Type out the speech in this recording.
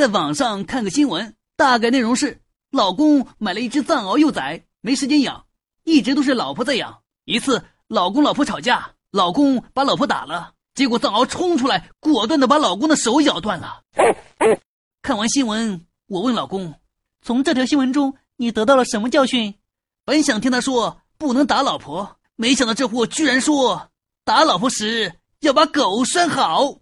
在网上看个新闻大概内容是老公买了一只藏獒幼崽没时间养一直都是老婆在养。一次老公老婆吵架老公把老婆打了结果藏獒冲出来果断的把老公的手咬断了。看完新闻我问老公从这条新闻中你得到了什么教训？本想听他说不能打老婆没想到这货居然说打老婆时要把狗拴好